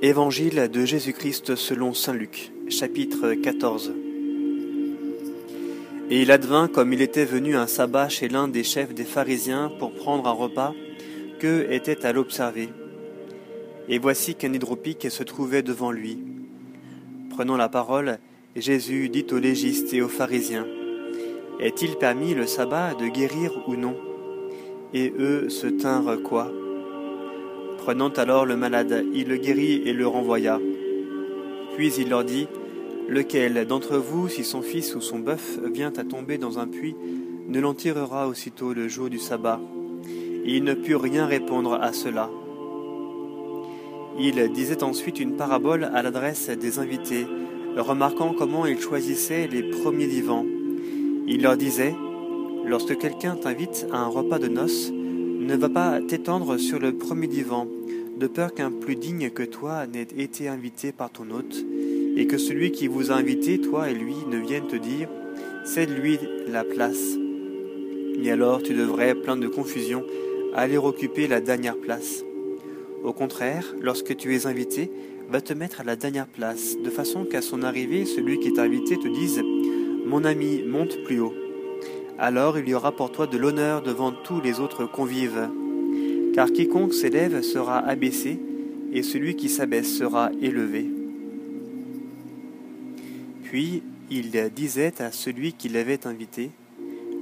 Évangile de Jésus-Christ selon Saint Luc, chapitre 14. Et il advint, comme il était venu un sabbat chez l'un des chefs des pharisiens pour prendre un repas, que était à l'observer. Et voici qu'un hydropique se trouvait devant lui. Prenant la parole, Jésus dit aux légistes et aux pharisiens, Est-il permis le sabbat de guérir ou non? Et eux se tinrent quoi? Prenant alors le malade, il le guérit et le renvoya. Puis il leur dit, Lequel d'entre vous, si son fils ou son bœuf vient à tomber dans un puits, ne l'en tirera aussitôt le jour du sabbat? Et il ne put rien répondre à cela. Il disait ensuite une parabole à l'adresse des invités, remarquant comment ils choisissaient les premiers vivants. Il leur disait, Lorsque quelqu'un t'invite à un repas de noces, ne va pas t'étendre sur le premier divan, de peur qu'un plus digne que toi n'ait été invité par ton hôte, et que celui qui vous a invité, toi et lui, ne vienne te dire Cède-lui la place. Et alors tu devrais, plein de confusion, aller occuper la dernière place. Au contraire, lorsque tu es invité, va te mettre à la dernière place, de façon qu'à son arrivée, celui qui est invité te dise Mon ami, monte plus haut alors il y aura pour toi de l'honneur devant tous les autres convives. Car quiconque s'élève sera abaissé, et celui qui s'abaisse sera élevé. Puis il disait à celui qui l'avait invité,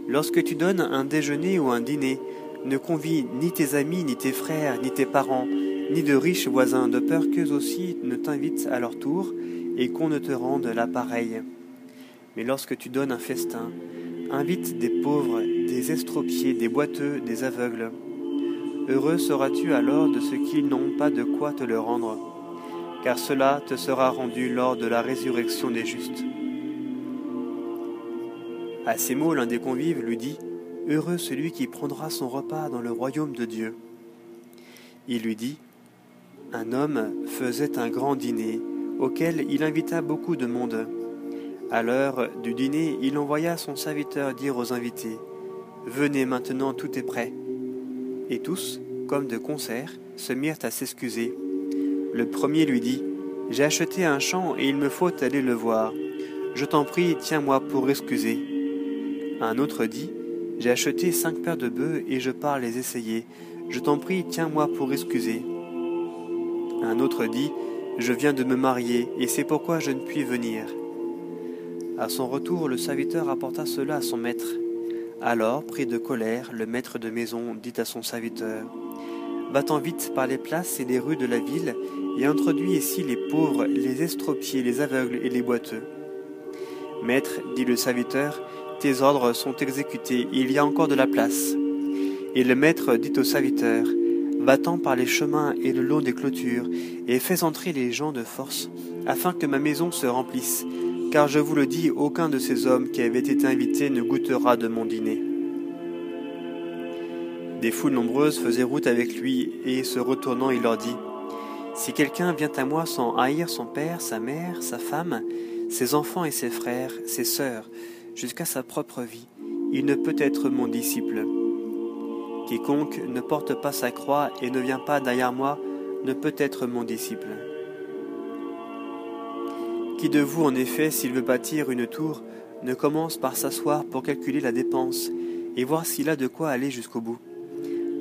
Lorsque tu donnes un déjeuner ou un dîner, ne convie ni tes amis, ni tes frères, ni tes parents, ni de riches voisins, de peur qu'eux aussi ne t'invitent à leur tour, et qu'on ne te rende l'appareil. Mais lorsque tu donnes un festin, Invite des pauvres, des estropiés, des boiteux, des aveugles. Heureux seras-tu alors de ceux qui n'ont pas de quoi te le rendre, car cela te sera rendu lors de la résurrection des justes. À ces mots, l'un des convives lui dit Heureux celui qui prendra son repas dans le royaume de Dieu. Il lui dit Un homme faisait un grand dîner, auquel il invita beaucoup de monde. À l'heure du dîner, il envoya son serviteur dire aux invités Venez maintenant, tout est prêt. Et tous, comme de concert, se mirent à s'excuser. Le premier lui dit J'ai acheté un champ et il me faut aller le voir. Je t'en prie, tiens-moi pour excuser. Un autre dit J'ai acheté cinq paires de bœufs et je pars les essayer. Je t'en prie, tiens-moi pour excuser. Un autre dit Je viens de me marier et c'est pourquoi je ne puis venir. À son retour, le serviteur apporta cela à son maître. Alors, pris de colère, le maître de maison dit à son serviteur Va-t'en vite par les places et les rues de la ville et introduis ici les pauvres, les estropiés, les aveugles et les boiteux. Maître, dit le serviteur, tes ordres sont exécutés, il y a encore de la place. Et le maître dit au serviteur Va-t'en par les chemins et le long des clôtures, et fais entrer les gens de force, afin que ma maison se remplisse, car je vous le dis, aucun de ces hommes qui avaient été invités ne goûtera de mon dîner. Des foules nombreuses faisaient route avec lui, et se retournant, il leur dit, Si quelqu'un vient à moi sans haïr son père, sa mère, sa femme, ses enfants et ses frères, ses sœurs, jusqu'à sa propre vie, il ne peut être mon disciple. Quiconque ne porte pas sa croix et ne vient pas derrière moi ne peut être mon disciple. Qui de vous, en effet, s'il veut bâtir une tour, ne commence par s'asseoir pour calculer la dépense et voir s'il a de quoi aller jusqu'au bout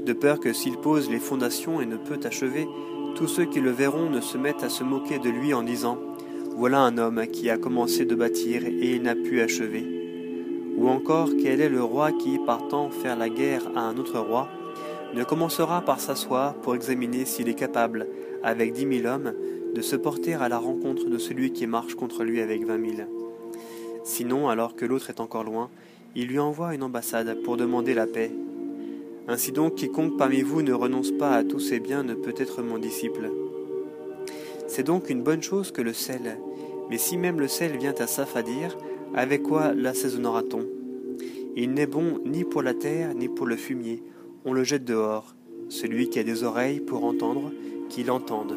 De peur que s'il pose les fondations et ne peut achever, tous ceux qui le verront ne se mettent à se moquer de lui en disant Voilà un homme qui a commencé de bâtir et il n'a pu achever. Ou encore, quel est le roi qui, partant faire la guerre à un autre roi, ne commencera par s'asseoir pour examiner s'il est capable, avec dix mille hommes, de se porter à la rencontre de celui qui marche contre lui avec vingt mille. Sinon, alors que l'autre est encore loin, il lui envoie une ambassade pour demander la paix. Ainsi donc, quiconque parmi vous ne renonce pas à tous ses biens ne peut être mon disciple. C'est donc une bonne chose que le sel, mais si même le sel vient à s'affadir, avec quoi l'assaisonnera-t-on Il n'est bon ni pour la terre ni pour le fumier, on le jette dehors. Celui qui a des oreilles pour entendre, qu'il entende.